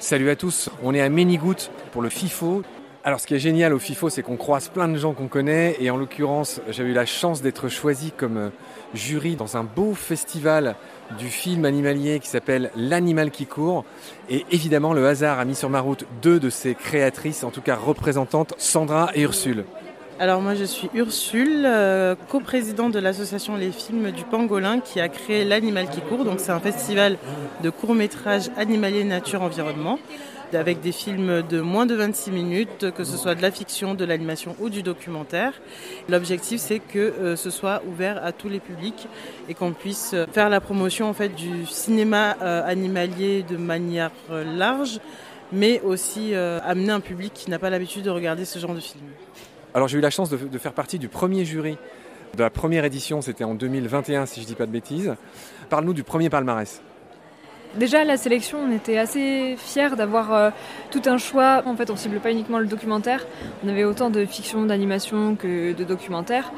Salut à tous, on est à Ménigout pour le FIFO. Alors ce qui est génial au FIFO, c'est qu'on croise plein de gens qu'on connaît et en l'occurrence, j'avais eu la chance d'être choisi comme euh, jury dans un beau festival du film animalier qui s'appelle L'animal qui court. Et évidemment, le hasard a mis sur ma route deux de ses créatrices, en tout cas représentantes, Sandra et Ursule. Alors moi je suis Ursule, euh, coprésidente de l'association Les Films du Pangolin qui a créé L'Animal qui court. Donc c'est un festival de courts-métrages animaliers nature environnement avec des films de moins de 26 minutes, que ce soit de la fiction, de l'animation ou du documentaire. L'objectif c'est que euh, ce soit ouvert à tous les publics et qu'on puisse faire la promotion du cinéma euh, animalier de manière large mais aussi amener un public qui n'a pas l'habitude de regarder ce genre de film. Alors j'ai eu la chance de, faire partie du premier jury de la première édition, c'était en 2021 si je ne dis pas de bêtises. Parle-nous du premier palmarès. Déjà, la sélection, on était assez fiers d'avoir euh, tout un choix. En fait, on cible pas uniquement le documentaire. On avait autant de fiction, d'animation que de documentaire.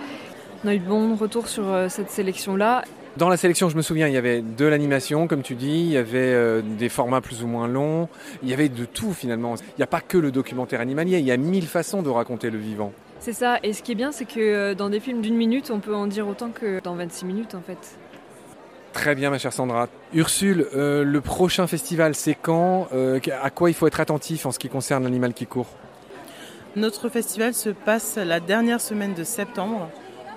On a eu de bons retours sur euh, cette sélection-là. Dans la sélection, je me souviens, il y avait de l'animation, comme tu dis, il y avait euh, des formats plus ou moins longs, il y avait de tout finalement. Il n'y a pas que le documentaire animalier, il y a mille façons de raconter le vivant. C'est ça, et ce qui est bien, c'est que euh, dans des films d'une minute, on peut en dire autant que dans 26 minutes en fait. Très bien, ma chère Sandra. Ursule, euh, le prochain festival, c'est quand À quoi il faut être attentif en ce qui concerne l'animal qui court? Notre festival se passe la dernière semaine de septembre.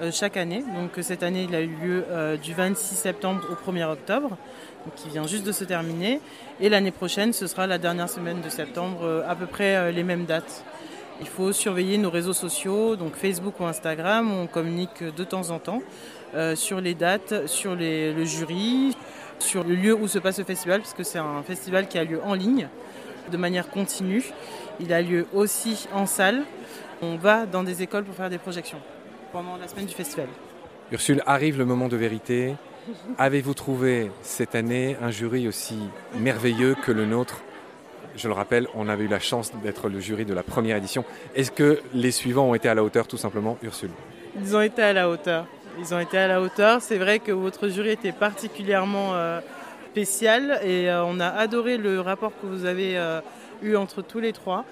Euh, chaque année. Donc euh, cette année, il a eu lieu euh, du 26 septembre au 1er octobre, qui vient juste de se terminer. Et l'année prochaine, ce sera la dernière semaine de septembre, à peu près les mêmes dates. Il faut surveiller nos réseaux sociaux, donc Facebook ou Instagram. On communique de temps en temps sur les dates, sur le jury, sur le lieu où se passe le festival, parce que c'est un festival qui a lieu en ligne, de manière continue. Il a lieu aussi en salle. On va dans des écoles pour faire des projections pendant la semaine du festival. Ursule, arrive le moment de vérité. Avez-vous trouvé cette année un jury aussi merveilleux que le nôtre? Je le rappelle, on avait eu la chance d'être le jury de la première édition. Est-ce que les suivants ont été à la hauteur, tout simplement, Ursule Ils ont été à la hauteur. Ils ont été à la hauteur. C'est vrai que votre jury était particulièrement euh, spécial et euh, on a adoré le rapport que vous avez euh, eu entre tous les trois.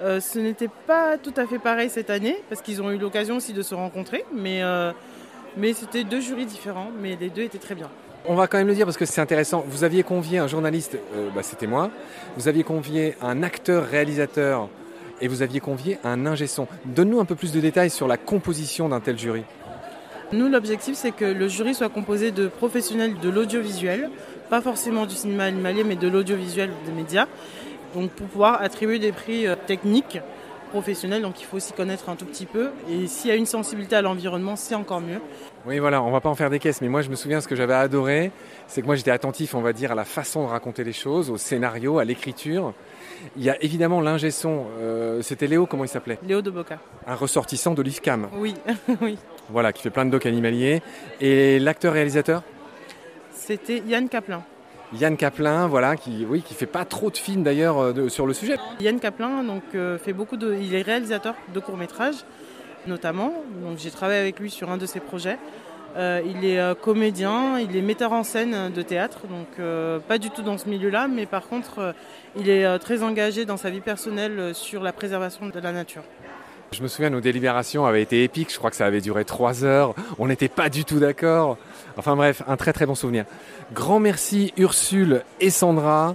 Ce n'était pas tout à fait pareil cette année, parce qu'ils ont eu l'occasion aussi de se rencontrer, mais, mais c'était deux jurys différents, mais les deux étaient très bien. On va quand même le dire parce que c'est intéressant. Vous aviez convié un journaliste, euh, bah, c'était moi, vous aviez convié un acteur-réalisateur et vous aviez convié un ingé son. Donne-nous un peu plus de détails sur la composition d'un tel jury. Nous, l'objectif, c'est que le jury soit composé de professionnels de l'audiovisuel, pas forcément du cinéma animalier, mais de l'audiovisuel des médias, donc pour pouvoir attribuer des prix euh, techniques, professionnels, donc il faut aussi connaître un tout petit peu. Et s'il y a une sensibilité à l'environnement, c'est encore mieux. Oui, voilà, on va pas en faire des caisses, mais moi je me souviens ce que j'avais adoré, c'est que moi j'étais attentif, on va dire, à la façon de raconter les choses, au scénario, à l'écriture. Il y a évidemment l'ingé son, euh, c'était Léo, comment il s'appelait? Léo de Boca. Un ressortissant de l'IFCAM. Oui, oui. Voilà, qui fait plein de docs animaliers. Et l'acteur-réalisateur? C'était Yann Kaplan. Yann Kaplan, voilà, qui oui, qui fait pas trop de films d'ailleurs euh, sur le sujet. Yann Kaplan, donc euh, fait beaucoup de, il est réalisateur de courts métrages, notamment. J'ai travaillé avec lui sur un de ses projets. Euh, il est comédien, il est metteur en scène de théâtre, donc pas du tout dans ce milieu-là, mais par contre, il est très engagé dans sa vie personnelle sur la préservation de la nature. Je me souviens, nos délibérations avaient été épiques. Je crois que ça avait duré trois heures. On n'était pas du tout d'accord. Enfin bref, un très très bon souvenir. Grand merci Ursule et Sandra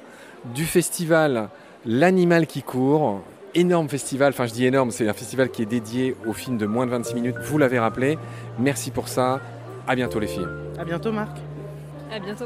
du festival L'animal qui court. Énorme festival, enfin je dis énorme, c'est un festival qui est dédié aux films de moins de 26 minutes, vous l'avez rappelé. Merci pour ça. À bientôt les filles. À bientôt Marc. À bientôt.